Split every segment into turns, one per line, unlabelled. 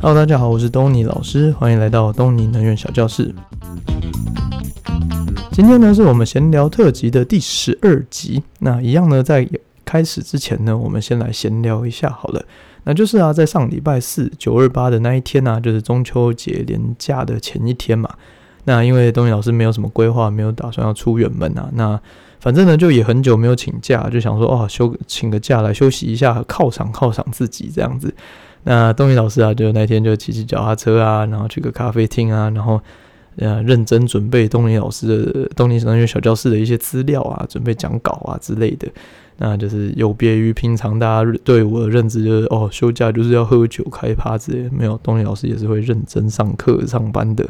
Hello，大家好，我是东尼老师，欢迎来到东尼能源小教室。今天呢，是我们闲聊特辑的第十二集。那一样呢，在开始之前呢，我们先来闲聊一下好了。那就是啊，在上礼拜四九二八的那一天呢、啊，就是中秋节连假的前一天嘛。那因为东尼老师没有什么规划，没有打算要出远门啊。那反正呢，就也很久没有请假，就想说哦，休请个假来休息一下，犒赏犒赏自己这样子。那东尼老师啊，就那天就骑骑脚踏车啊，然后去个咖啡厅啊，然后。呃，认真准备东尼老师的东尼小学小教室的一些资料啊，准备讲稿啊之类的。那就是有别于平常大家对我的认知，就是哦，休假就是要喝酒开趴之类。没有，东尼老师也是会认真上课上班的。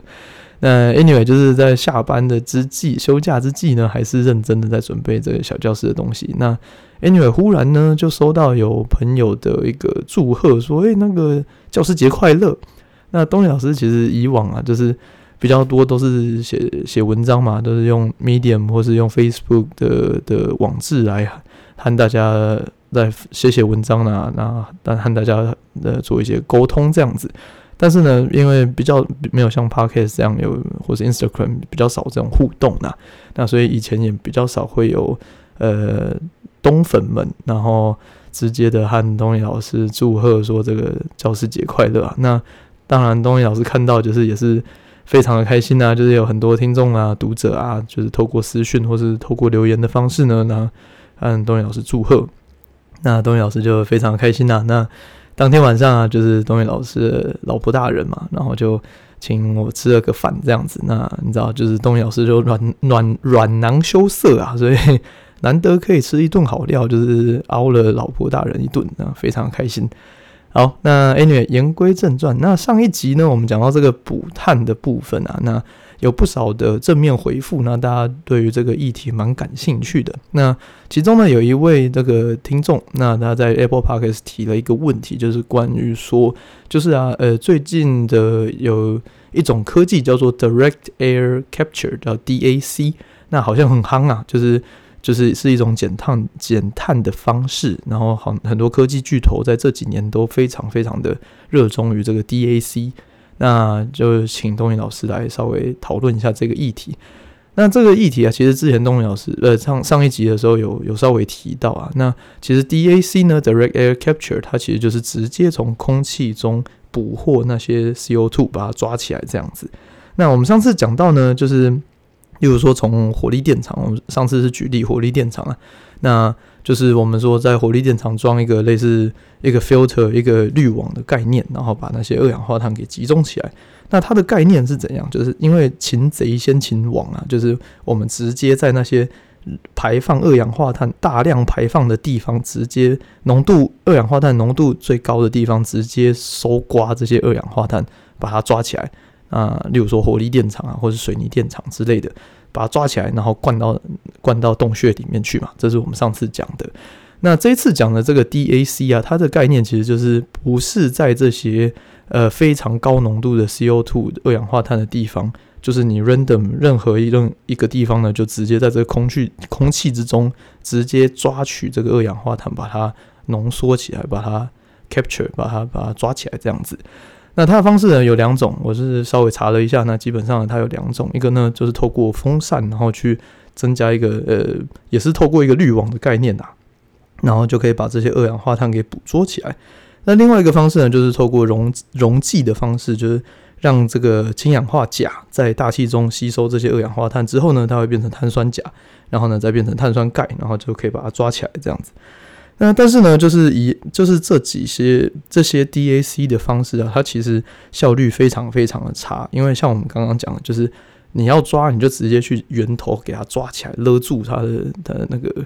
那 anyway，就是在下班的之际，休假之际呢，还是认真的在准备这个小教室的东西。那 anyway，忽然呢，就收到有朋友的一个祝贺，说：“诶，那个教师节快乐。”那东尼老师其实以往啊，就是。比较多都是写写文章嘛，都是用 Medium 或是用 Facebook 的的网志来和大家在写写文章啊，那但和大家呃做一些沟通这样子。但是呢，因为比较没有像 Podcast 这样有，或是 Instagram 比较少这种互动呐，那所以以前也比较少会有呃东粉们，然后直接的和东尼老师祝贺说这个教师节快乐啊。那当然，东尼老师看到就是也是。非常的开心啊，就是有很多听众啊、读者啊，就是透过私讯或是透过留言的方式呢，那和东尼老师祝贺。那东尼老师就非常开心呐、那当天晚上啊，就是东尼老师老婆大人嘛，然后就请我吃了个饭这样子。那你知道，就是东尼老师就软软软囊羞涩啊，所以 难得可以吃一顿好料，就是熬了老婆大人一顿，那非常开心。好，那 anyway 言归正传，那上一集呢，我们讲到这个补碳的部分啊，那有不少的正面回复，那大家对于这个议题蛮感兴趣的。那其中呢，有一位这个听众，那他在 Apple Podcast 提了一个问题，就是关于说，就是啊，呃，最近的有一种科技叫做 Direct Air Capture，叫 DAC，那好像很夯啊，就是。就是是一种减碳减碳的方式，然后很很多科技巨头在这几年都非常非常的热衷于这个 DAC，那就请东尼老师来稍微讨论一下这个议题。那这个议题啊，其实之前东尼老师呃上上一集的时候有有稍微提到啊。那其实 DAC 呢，Direct Air Capture，它其实就是直接从空气中捕获那些 CO2，把它抓起来这样子。那我们上次讲到呢，就是。例如说，从火力电厂，我们上次是举例火力电厂啊，那就是我们说在火力电厂装一个类似一个 filter 一个滤网的概念，然后把那些二氧化碳给集中起来。那它的概念是怎样？就是因为擒贼先擒王啊，就是我们直接在那些排放二氧化碳大量排放的地方，直接浓度二氧化碳浓度最高的地方，直接搜刮这些二氧化碳，把它抓起来。啊，例如说火力电厂啊，或者水泥电厂之类的，把它抓起来，然后灌到灌到洞穴里面去嘛。这是我们上次讲的。那这一次讲的这个 DAC 啊，它的概念其实就是不是在这些呃非常高浓度的 CO2 二氧化碳的地方，就是你 random 任何一任一个地方呢，就直接在这个空气空气之中直接抓取这个二氧化碳，把它浓缩起来，把它 capture，把它把它抓起来这样子。那它的方式呢有两种，我是稍微查了一下，那基本上它有两种，一个呢就是透过风扇，然后去增加一个呃，也是透过一个滤网的概念呐，然后就可以把这些二氧化碳给捕捉起来。那另外一个方式呢，就是透过溶溶剂的方式，就是让这个氢氧化钾在大气中吸收这些二氧化碳之后呢，它会变成碳酸钾，然后呢再变成碳酸钙，然后就可以把它抓起来这样子。那但是呢，就是以就是这几些这些 DAC 的方式啊，它其实效率非常非常的差。因为像我们刚刚讲的，就是你要抓，你就直接去源头给它抓起来，勒住它的它的那个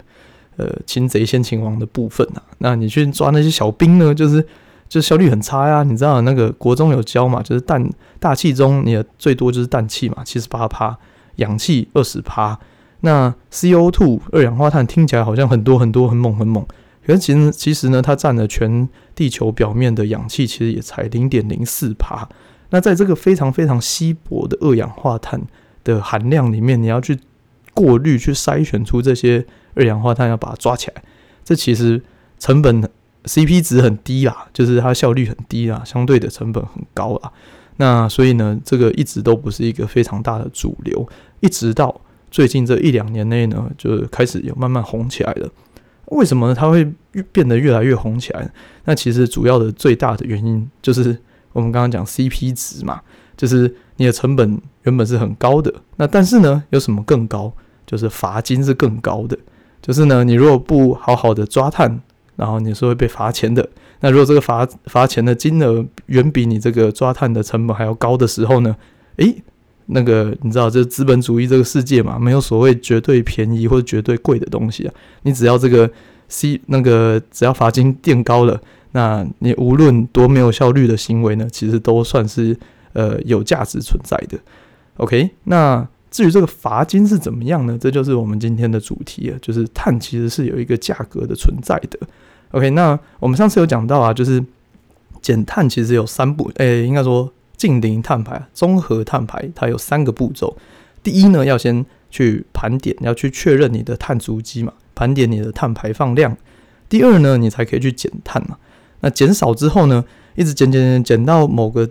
呃擒贼先擒王的部分啊。那你去抓那些小兵呢，就是就效率很差呀。你知道那个国中有教嘛，就是氮大气中你的最多就是氮气嘛，七十八趴，氧气二十趴。那 CO2 二氧化碳听起来好像很多很多很猛很猛。可是其实其实呢，它占了全地球表面的氧气，其实也才零点零四帕。那在这个非常非常稀薄的二氧化碳的含量里面，你要去过滤、去筛选出这些二氧化碳，要把它抓起来，这其实成本 CP 值很低啦，就是它效率很低啦，相对的成本很高啦。那所以呢，这个一直都不是一个非常大的主流，一直到最近这一两年内呢，就开始有慢慢红起来了。为什么？它会越变得越来越红起来？那其实主要的最大的原因就是我们刚刚讲 CP 值嘛，就是你的成本原本是很高的，那但是呢，有什么更高？就是罚金是更高的。就是呢，你如果不好好的抓碳，然后你是会被罚钱的。那如果这个罚罚钱的金额远比你这个抓碳的成本还要高的时候呢？诶，那个你知道，这资本主义这个世界嘛，没有所谓绝对便宜或者绝对贵的东西啊。你只要这个 C 那个只要罚金垫高了，那你无论多没有效率的行为呢，其实都算是呃有价值存在的。OK，那。至于这个罚金是怎么样呢？这就是我们今天的主题啊，就是碳其实是有一个价格的存在的。OK，那我们上次有讲到啊，就是减碳其实有三步，诶、应该说近零碳排、综合碳排，它有三个步骤。第一呢，要先去盘点，要去确认你的碳足迹嘛，盘点你的碳排放量。第二呢，你才可以去减碳嘛。那减少之后呢，一直减减减减到某个。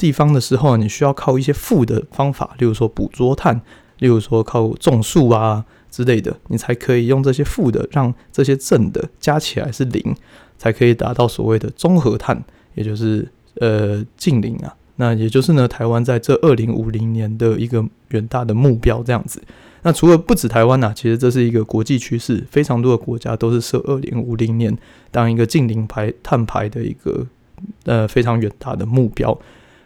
地方的时候，你需要靠一些负的方法，例如说捕捉碳，例如说靠种树啊之类的，你才可以用这些负的，让这些正的加起来是零，才可以达到所谓的综合碳，也就是呃近零啊。那也就是呢，台湾在这二零五零年的一个远大的目标这样子。那除了不止台湾呐、啊，其实这是一个国际趋势，非常多的国家都是设二零五零年当一个近零排碳排的一个呃非常远大的目标。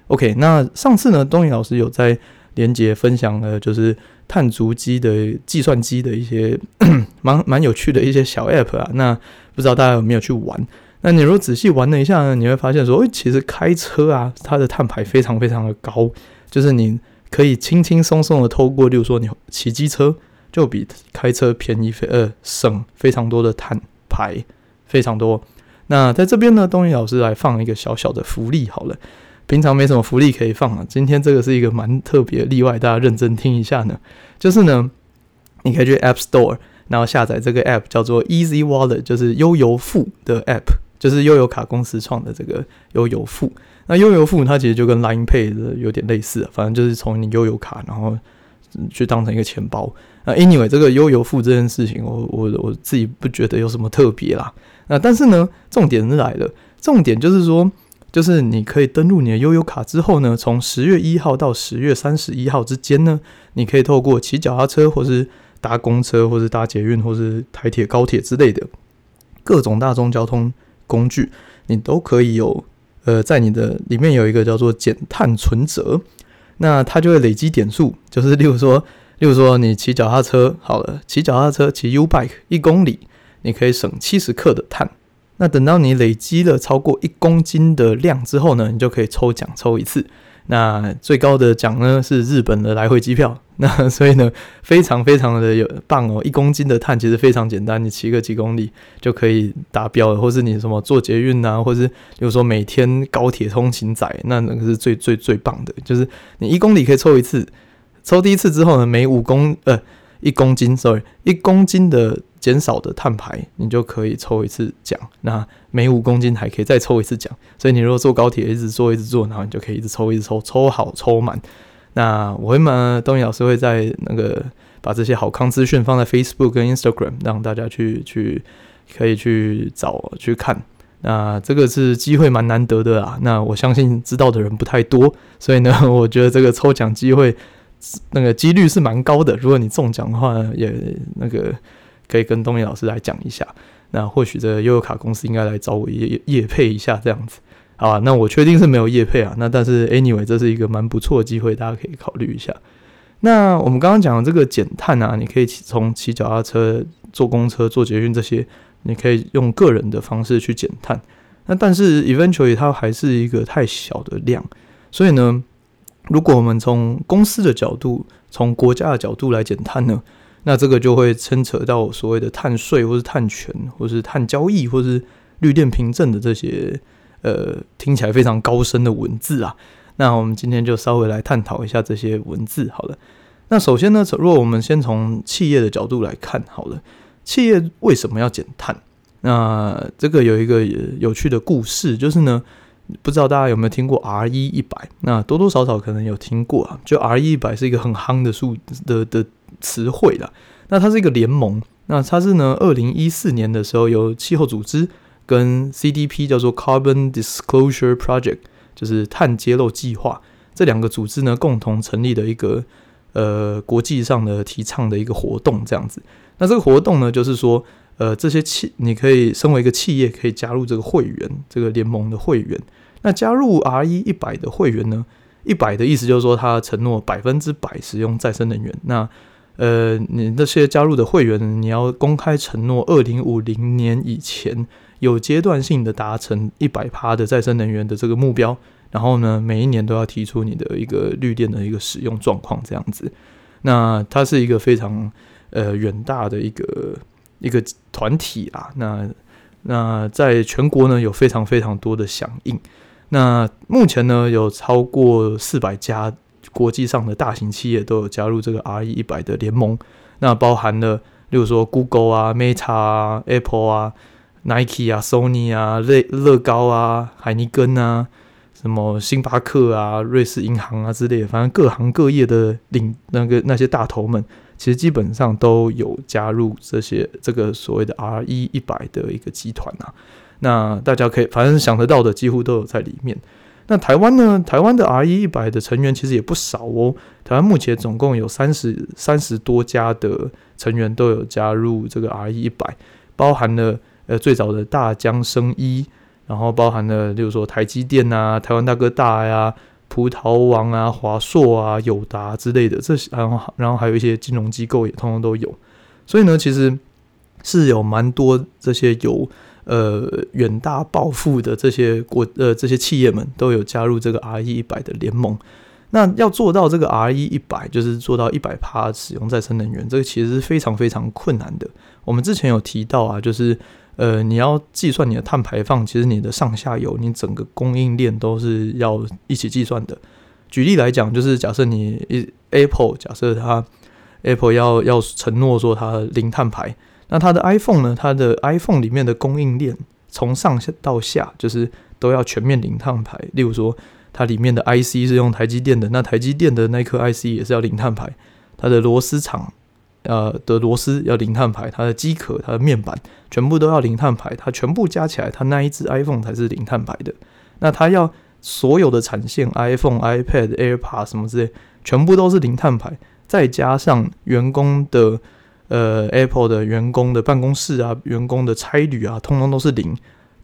OK，那上次呢，东尼老师有在连结分享了，就是碳足迹的计算机的一些 蛮蛮有趣的一些小 App 啊。那不知道大家有没有去玩？那你如果仔细玩了一下呢，你会发现说，诶，其实开车啊，它的碳排非常非常的高，就是你可以轻轻松松的透过，例如说你骑机车，就比开车便宜非，呃，省非常多的碳排，非常多。那在这边呢，东尼老师来放一个小小的福利，好了。平常没什么福利可以放啊，今天这个是一个蛮特别例外，大家认真听一下呢。就是呢，你可以去 App Store，然后下载这个 App 叫做 Easy Wallet，就是悠游付的 App，就是悠游卡公司创的这个悠游付。那悠游付它其实就跟 Line Pay 的有点类似，反正就是从你悠游卡然后去当成一个钱包。那 Anyway，这个悠游付这件事情，我我我自己不觉得有什么特别啦。那但是呢，重点是来了，重点就是说。就是你可以登录你的悠游卡之后呢，从十月一号到十月三十一号之间呢，你可以透过骑脚踏车，或是搭公车，或是搭捷运，或是台铁、高铁之类的各种大众交通工具，你都可以有呃，在你的里面有一个叫做减碳存折，那它就会累积点数，就是例如说，例如说你骑脚踏车好了，骑脚踏车骑 U bike 一公里，你可以省七十克的碳。那等到你累积了超过一公斤的量之后呢，你就可以抽奖抽一次。那最高的奖呢是日本的来回机票。那所以呢，非常非常的有棒哦！一公斤的碳其实非常简单，你骑个几公里就可以达标了。或是你什么坐捷运啊，或是比如说每天高铁通勤仔，那那个是最最最棒的，就是你一公里可以抽一次。抽第一次之后呢，每五公呃一公斤，sorry，一公斤的。减少的碳排，你就可以抽一次奖。那每五公斤还可以再抽一次奖。所以你如果坐高铁一直坐一直坐，然后你就可以一直抽一直抽，抽好抽满。那我会嘛，东尼老师会在那个把这些好康资讯放在 Facebook 跟 Instagram，让大家去去可以去找去看。那这个是机会蛮难得的啊。那我相信知道的人不太多，所以呢，我觉得这个抽奖机会那个几率是蛮高的。如果你中奖的话，也那个。可以跟东尼老师来讲一下，那或许这个悠游卡公司应该来找我业业配一下这样子，好吧？那我确定是没有业配啊，那但是 anyway 这是一个蛮不错的机会，大家可以考虑一下。那我们刚刚讲的这个减碳啊，你可以从骑脚踏车、坐公车、坐捷运这些，你可以用个人的方式去减碳。那但是 eventually 它还是一个太小的量，所以呢，如果我们从公司的角度、从国家的角度来减碳呢？那这个就会牵扯到所谓的碳税，或是碳权，或是碳交易，或是绿电凭证的这些呃听起来非常高深的文字啊。那我们今天就稍微来探讨一下这些文字好了。那首先呢，如果我们先从企业的角度来看好了，企业为什么要减碳？那这个有一个有趣的故事，就是呢，不知道大家有没有听过 RE 一百？那多多少少可能有听过啊。就 RE 一百是一个很夯的数的的词汇啦。那它是一个联盟，那它是呢，二零一四年的时候由气候组织跟 CDP 叫做 Carbon Disclosure Project，就是碳揭露计划这两个组织呢共同成立的一个呃国际上的提倡的一个活动这样子。那这个活动呢，就是说。呃，这些企你可以身为一个企业，可以加入这个会员，这个联盟的会员。那加入 RE 一百的会员呢？一百的意思就是说，他承诺百分之百使用再生能源。那呃，你那些加入的会员，你要公开承诺，二零五零年以前有阶段性的达成一百趴的再生能源的这个目标。然后呢，每一年都要提出你的一个绿电的一个使用状况，这样子。那它是一个非常呃远大的一个。一个团体啊，那那在全国呢有非常非常多的响应。那目前呢有超过四百家国际上的大型企业都有加入这个 RE 一百的联盟。那包含了，例如说 Google 啊、Meta 啊、Apple 啊、Nike 啊、Sony 啊、乐乐高啊、海尼根啊、什么星巴克啊、瑞士银行啊之类的，反正各行各业的领那个那些大头们。其实基本上都有加入这些这个所谓的 RE 一百的一个集团啊，那大家可以反正想得到的几乎都有在里面。那台湾呢？台湾的 RE 一百的成员其实也不少哦。台湾目前总共有三十三十多家的成员都有加入这个 RE 一百，包含了呃最早的大江生医，然后包含了例如说台积电啊、台湾大哥大呀、啊。葡萄王啊、华硕啊、友达之类的，这些然后然后还有一些金融机构也通通都有，所以呢，其实是有蛮多这些有呃远大抱负的这些国呃这些企业们都有加入这个 RE 一百的联盟。那要做到这个 RE 一百，就是做到一百趴使用再生能源，这个其实是非常非常困难的。我们之前有提到啊，就是。呃，你要计算你的碳排放，其实你的上下游，你整个供应链都是要一起计算的。举例来讲，就是假设你一 Apple，假设它 Apple 要要承诺说它零碳排，那它的 iPhone 呢？它的 iPhone 里面的供应链从上到下，就是都要全面零碳排。例如说，它里面的 IC 是用台积电的，那台积电的那颗 IC 也是要零碳排，它的螺丝厂。呃，的螺丝要零碳排，它的机壳、它的面板全部都要零碳排，它全部加起来，它那一只 iPhone 才是零碳排的。那它要所有的产线，iPhone、iPad、AirPods 什么之类，全部都是零碳排，再加上员工的呃 Apple 的员工的办公室啊，员工的差旅啊，通通都是零，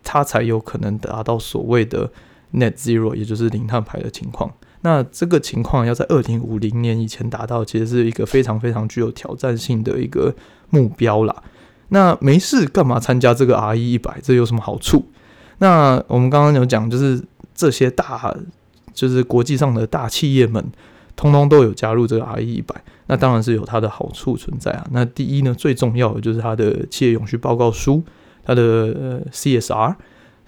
它才有可能达到所谓的 Net Zero，也就是零碳排的情况。那这个情况要在二零五零年以前达到，其实是一个非常非常具有挑战性的一个目标啦。那没事干嘛参加这个 RE 一百？这有什么好处？那我们刚刚有讲，就是这些大，就是国际上的大企业们，通通都有加入这个 RE 一百，那当然是有它的好处存在啊。那第一呢，最重要的就是它的企业永续报告书，它的呃 CSR。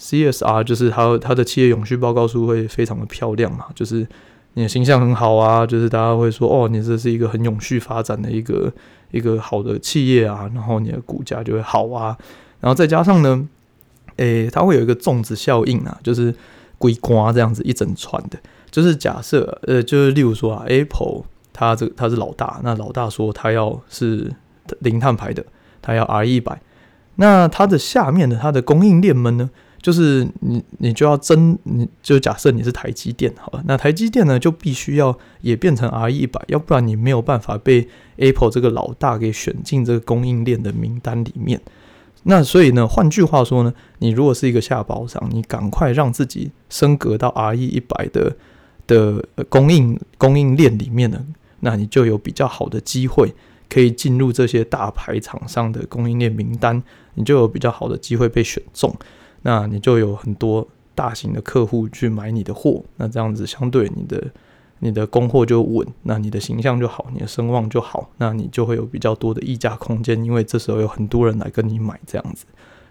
CSR 就是它它的企业永续报告书会非常的漂亮嘛，就是你的形象很好啊，就是大家会说哦，你这是一个很永续发展的一个一个好的企业啊，然后你的股价就会好啊，然后再加上呢，诶，它会有一个粽子效应啊，就是龟瓜这样子一整串的，就是假设呃，就是例如说啊，Apple 它这它是老大，那老大说它要是零碳排的，它要 R 一百，那它的下面的它的供应链们呢？就是你，你就要争，你就假设你是台积电好了，那台积电呢就必须要也变成 RE 一百，要不然你没有办法被 Apple 这个老大给选进这个供应链的名单里面。那所以呢，换句话说呢，你如果是一个下包商，你赶快让自己升格到 RE 一百的的供应供应链里面呢，那你就有比较好的机会可以进入这些大牌厂商的供应链名单，你就有比较好的机会被选中。那你就有很多大型的客户去买你的货，那这样子相对你的你的供货就稳，那你的形象就好，你的声望就好，那你就会有比较多的溢价空间，因为这时候有很多人来跟你买这样子。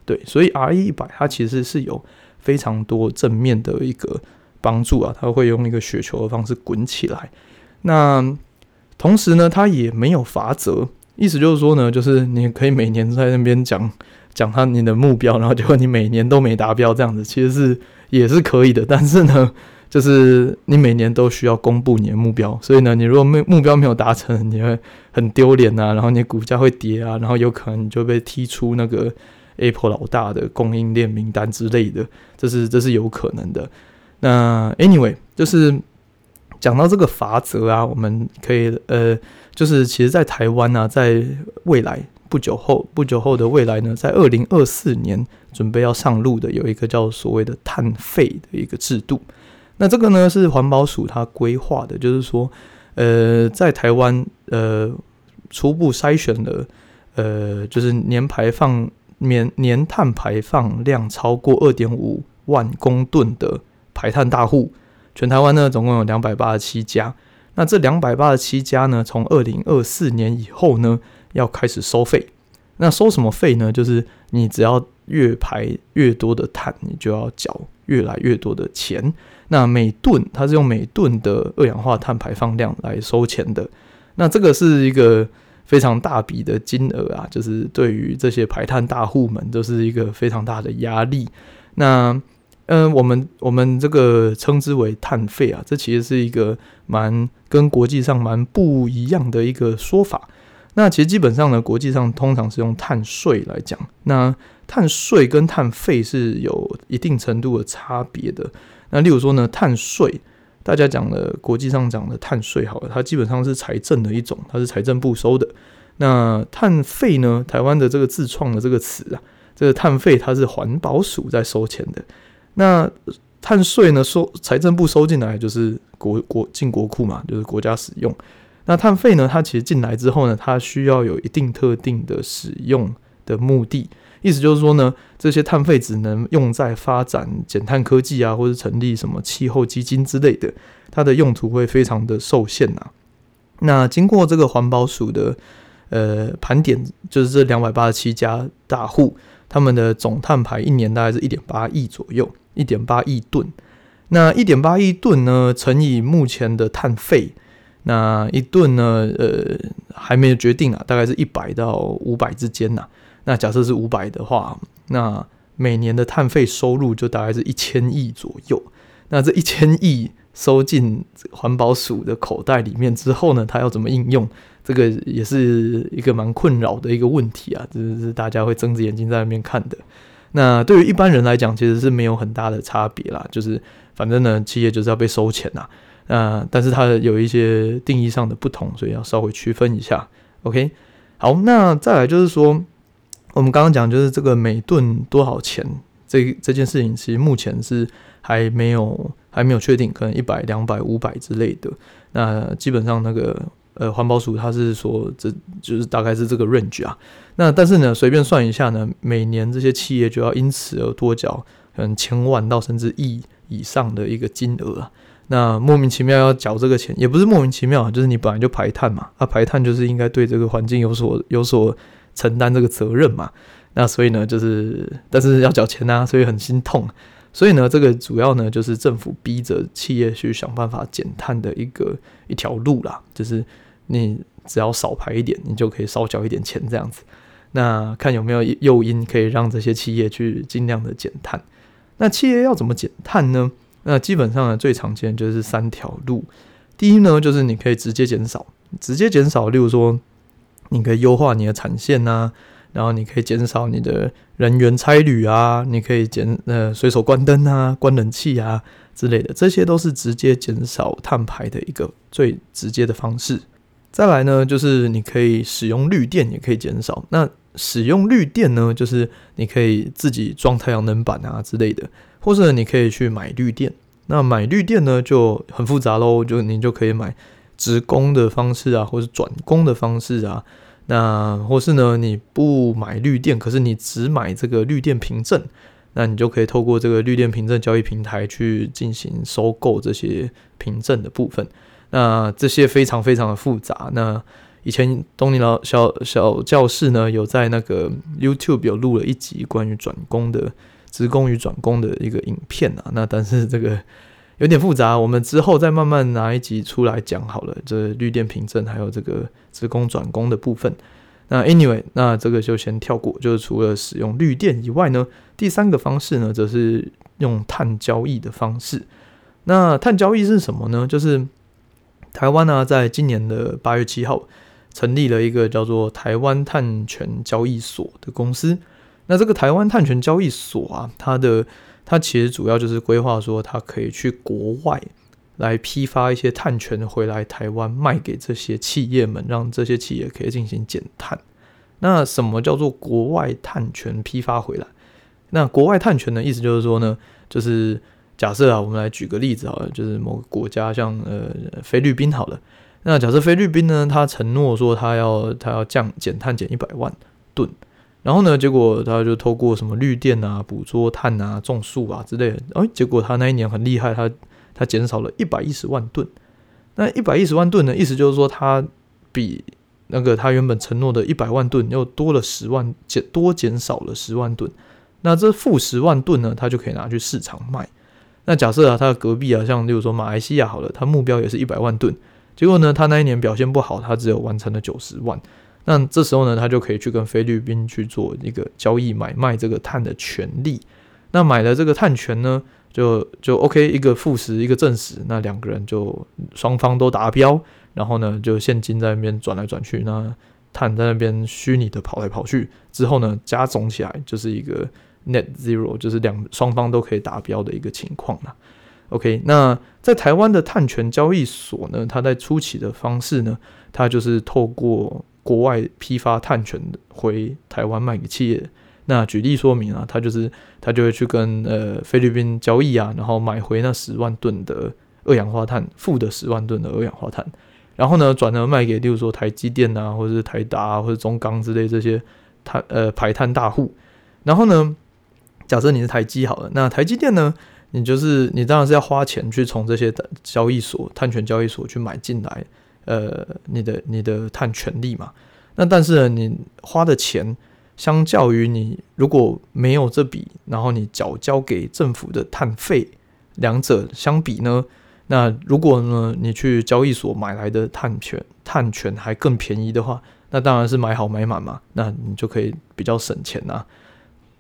对，所以 RE 一百它其实是有非常多正面的一个帮助啊，它会用一个雪球的方式滚起来。那同时呢，它也没有罚则，意思就是说呢，就是你可以每年在那边讲。讲他你的目标，然后结果你每年都没达标，这样子其实是也是可以的。但是呢，就是你每年都需要公布你的目标，所以呢，你如果目目标没有达成，你会很丢脸啊，然后你股价会跌啊，然后有可能你就被踢出那个 Apple 老大的供应链名单之类的，这是这是有可能的。那 Anyway，就是讲到这个法则啊，我们可以呃，就是其实，在台湾、啊，在未来。不久后，不久后的未来呢，在二零二四年准备要上路的，有一个叫所谓的碳费的一个制度。那这个呢是环保署它规划的，就是说，呃，在台湾呃初步筛选了，呃，就是年排放年年碳排放量超过二点五万公吨的排碳大户，全台湾呢总共有两百八十七家。那这两百八十七家呢，从二零二四年以后呢，要开始收费，那收什么费呢？就是你只要越排越多的碳，你就要缴越来越多的钱。那每吨它是用每吨的二氧化碳排放量来收钱的。那这个是一个非常大笔的金额啊，就是对于这些排碳大户们都是一个非常大的压力。那嗯、我们我们这个称之为碳费啊，这其实是一个蛮跟国际上蛮不一样的一个说法。那其实基本上呢，国际上通常是用碳税来讲。那碳税跟碳费是有一定程度的差别的。那例如说呢，碳税，大家讲的国际上讲的碳税，好了，它基本上是财政的一种，它是财政部收的。那碳费呢，台湾的这个自创的这个词啊，这个碳费它是环保署在收钱的。那碳税呢，收财政部收进来就是国国进国库嘛，就是国家使用。那碳费呢？它其实进来之后呢，它需要有一定特定的使用的目的。意思就是说呢，这些碳费只能用在发展减碳科技啊，或者成立什么气候基金之类的，它的用途会非常的受限呐。那经过这个环保署的呃盘点，就是这两百八十七家大户，他们的总碳排一年大概是一点八亿左右，一点八亿吨。那一点八亿吨呢，乘以目前的碳费。那一顿呢？呃，还没有决定啊，大概是一百到五百之间呐、啊。那假设是五百的话，那每年的碳费收入就大概是一千亿左右。那这一千亿收进环保署的口袋里面之后呢，它要怎么应用？这个也是一个蛮困扰的一个问题啊，这是大家会睁着眼睛在那边看的。那对于一般人来讲，其实是没有很大的差别啦，就是反正呢，企业就是要被收钱呐、啊。那但是它有一些定义上的不同，所以要稍微区分一下。OK，好，那再来就是说，我们刚刚讲就是这个每吨多少钱，这这件事情其实目前是还没有还没有确定，可能一百、两百、五百之类的。那基本上那个呃环保署它是说这就是大概是这个 range 啊。那但是呢，随便算一下呢，每年这些企业就要因此而多缴可能千万到甚至亿以上的一个金额啊。那莫名其妙要缴这个钱，也不是莫名其妙，就是你本来就排碳嘛，啊排碳就是应该对这个环境有所有所承担这个责任嘛。那所以呢，就是但是要缴钱呐、啊，所以很心痛。所以呢，这个主要呢就是政府逼着企业去想办法减碳的一个一条路啦，就是你只要少排一点，你就可以少缴一点钱这样子。那看有没有诱因可以让这些企业去尽量的减碳。那企业要怎么减碳呢？那基本上呢，最常见就是三条路。第一呢，就是你可以直接减少，直接减少，例如说，你可以优化你的产线啊，然后你可以减少你的人员差旅啊，你可以减呃随手关灯啊、关冷气啊之类的，这些都是直接减少碳排的一个最直接的方式。再来呢，就是你可以使用绿电，也可以减少。那使用绿电呢，就是你可以自己装太阳能板啊之类的。或者你可以去买绿电，那买绿电呢就很复杂喽，就你就可以买直供的方式啊，或是转供的方式啊，那或是呢你不买绿电，可是你只买这个绿电凭证，那你就可以透过这个绿电凭证交易平台去进行收购这些凭证的部分。那这些非常非常的复杂。那以前东尼老小小教室呢有在那个 YouTube 有录了一集关于转工的。职工与转工的一个影片啊，那但是这个有点复杂，我们之后再慢慢拿一集出来讲好了。这绿电凭证还有这个职工转工的部分。那 anyway，那这个就先跳过。就是除了使用绿电以外呢，第三个方式呢，则是用碳交易的方式。那碳交易是什么呢？就是台湾呢，在今年的八月七号成立了一个叫做台湾碳权交易所的公司。那这个台湾碳权交易所啊，它的它其实主要就是规划说，它可以去国外来批发一些碳权回来台湾卖给这些企业们，让这些企业可以进行减碳。那什么叫做国外碳权批发回来？那国外碳权的意思就是说呢，就是假设啊，我们来举个例子好了，就是某个国家像呃菲律宾好了。那假设菲律宾呢，他承诺说他要他要降减碳减一百万吨，然后呢，结果他就透过什么绿电啊、捕捉碳啊、种树啊之类的，哎，结果他那一年很厉害，他他减少了一百一十万吨。那一百一十万吨的意思就是说，他比那个他原本承诺的一百万吨又多了十万，减多减少了十万吨。那这负十万吨呢，他就可以拿去市场卖。那假设啊，他的隔壁啊，像例如说马来西亚好了，他目标也是一百万吨，结果呢，他那一年表现不好，他只有完成了九十万。那这时候呢，他就可以去跟菲律宾去做一个交易买卖这个碳的权利。那买了这个碳权呢？就就 OK，一个负十，一个正十，那两个人就双方都达标，然后呢，就现金在那边转来转去，那碳在那边虚拟的跑来跑去，之后呢，加总起来就是一个 net zero，就是两双方都可以达标的一个情况了。OK，那在台湾的碳权交易所呢，它在初期的方式呢，它就是透过国外批发碳权回台湾卖给企业。那举例说明啊，它就是它就会去跟呃菲律宾交易啊，然后买回那十万吨的二氧化碳，负的十万吨的二氧化碳，然后呢转而卖给，例如说台积电啊，或者是台达啊，或者中钢之类这些碳呃排碳大户。然后呢，假设你是台积好了，那台积电呢，你就是你当然是要花钱去从这些交易所碳权交易所去买进来，呃，你的你的碳权利嘛。那但是呢，你花的钱。相较于你如果没有这笔，然后你缴交给政府的碳费，两者相比呢，那如果呢你去交易所买来的碳权，碳权还更便宜的话，那当然是买好买满嘛，那你就可以比较省钱呐，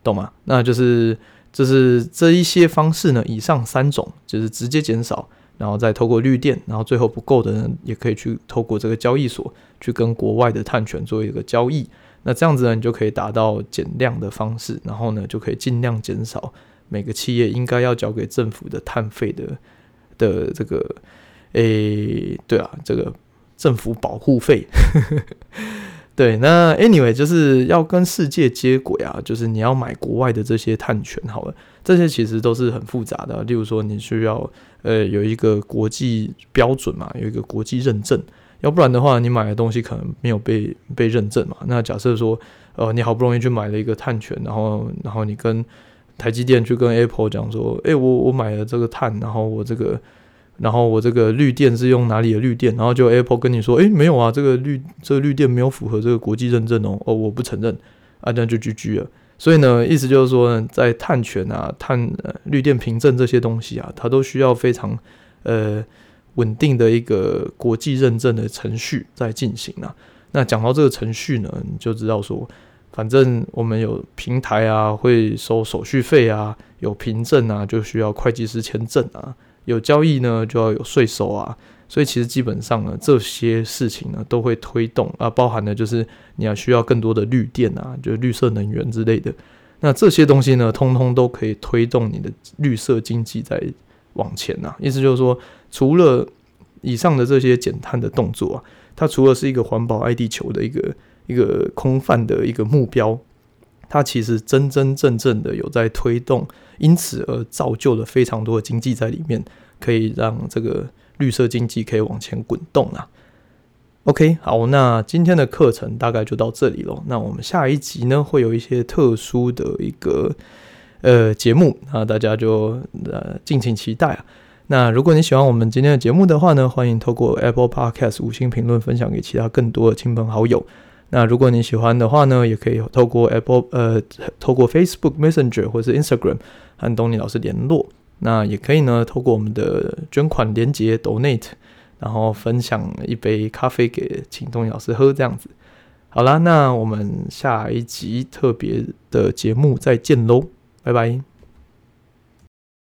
懂吗？那就是就是这一些方式呢，以上三种就是直接减少，然后再透过绿电，然后最后不够的人也可以去透过这个交易所去跟国外的碳权做一个交易。那这样子呢，你就可以达到减量的方式，然后呢，就可以尽量减少每个企业应该要交给政府的碳费的的这个，诶、对啊，这个政府保护费。呵呵对，那 anyway 就是要跟世界接轨啊，就是你要买国外的这些碳权，好了，这些其实都是很复杂的，例如说你需要呃有一个国际标准嘛，有一个国际认证。要不然的话，你买的东西可能没有被被认证嘛。那假设说，呃，你好不容易去买了一个碳权，然后然后你跟台积电去跟 Apple 讲说，诶、我我买了这个碳，然后我这个，然后我这个绿电是用哪里的绿电？然后就 Apple 跟你说，诶、没有啊，这个绿这个绿电没有符合这个国际认证哦，哦，我不承认，啊，这样就 GG 了。所以呢，意思就是说呢，在碳权啊、碳呃绿电凭证这些东西啊，它都需要非常呃。稳定的一个国际认证的程序在进行啊。那讲到这个程序呢，你就知道说，反正我们有平台啊，会收手续费啊，有凭证啊，就需要会计师签证啊，有交易呢，就要有税收啊。所以其实基本上呢，这些事情呢，都会推动啊，包含的就是你要需要更多的绿电啊，就是绿色能源之类的。那这些东西呢，通通都可以推动你的绿色经济在往前啊。意思就是说。除了以上的这些减碳的动作啊，它除了是一个环保爱地球的一个一个空泛的一个目标，它其实真真正正的有在推动，因此而造就了非常多的经济在里面，可以让这个绿色经济可以往前滚动啊。OK，好，那今天的课程大概就到这里喽。那我们下一集呢，会有一些特殊的一个呃节目，那大家就呃敬请期待啊。那如果你喜欢我们今天的节目的话呢，欢迎透过 Apple Podcast 五星评论分享给其他更多的亲朋好友。那如果你喜欢的话呢，也可以透过 Apple 呃，透过 Facebook Messenger 或是 Instagram 和东尼老师联络。那也可以呢，透过我们的捐款连结 Donate，然后分享一杯咖啡给请东尼老师喝这样子。好啦，那我们下一集特别的节目再见喽，拜拜。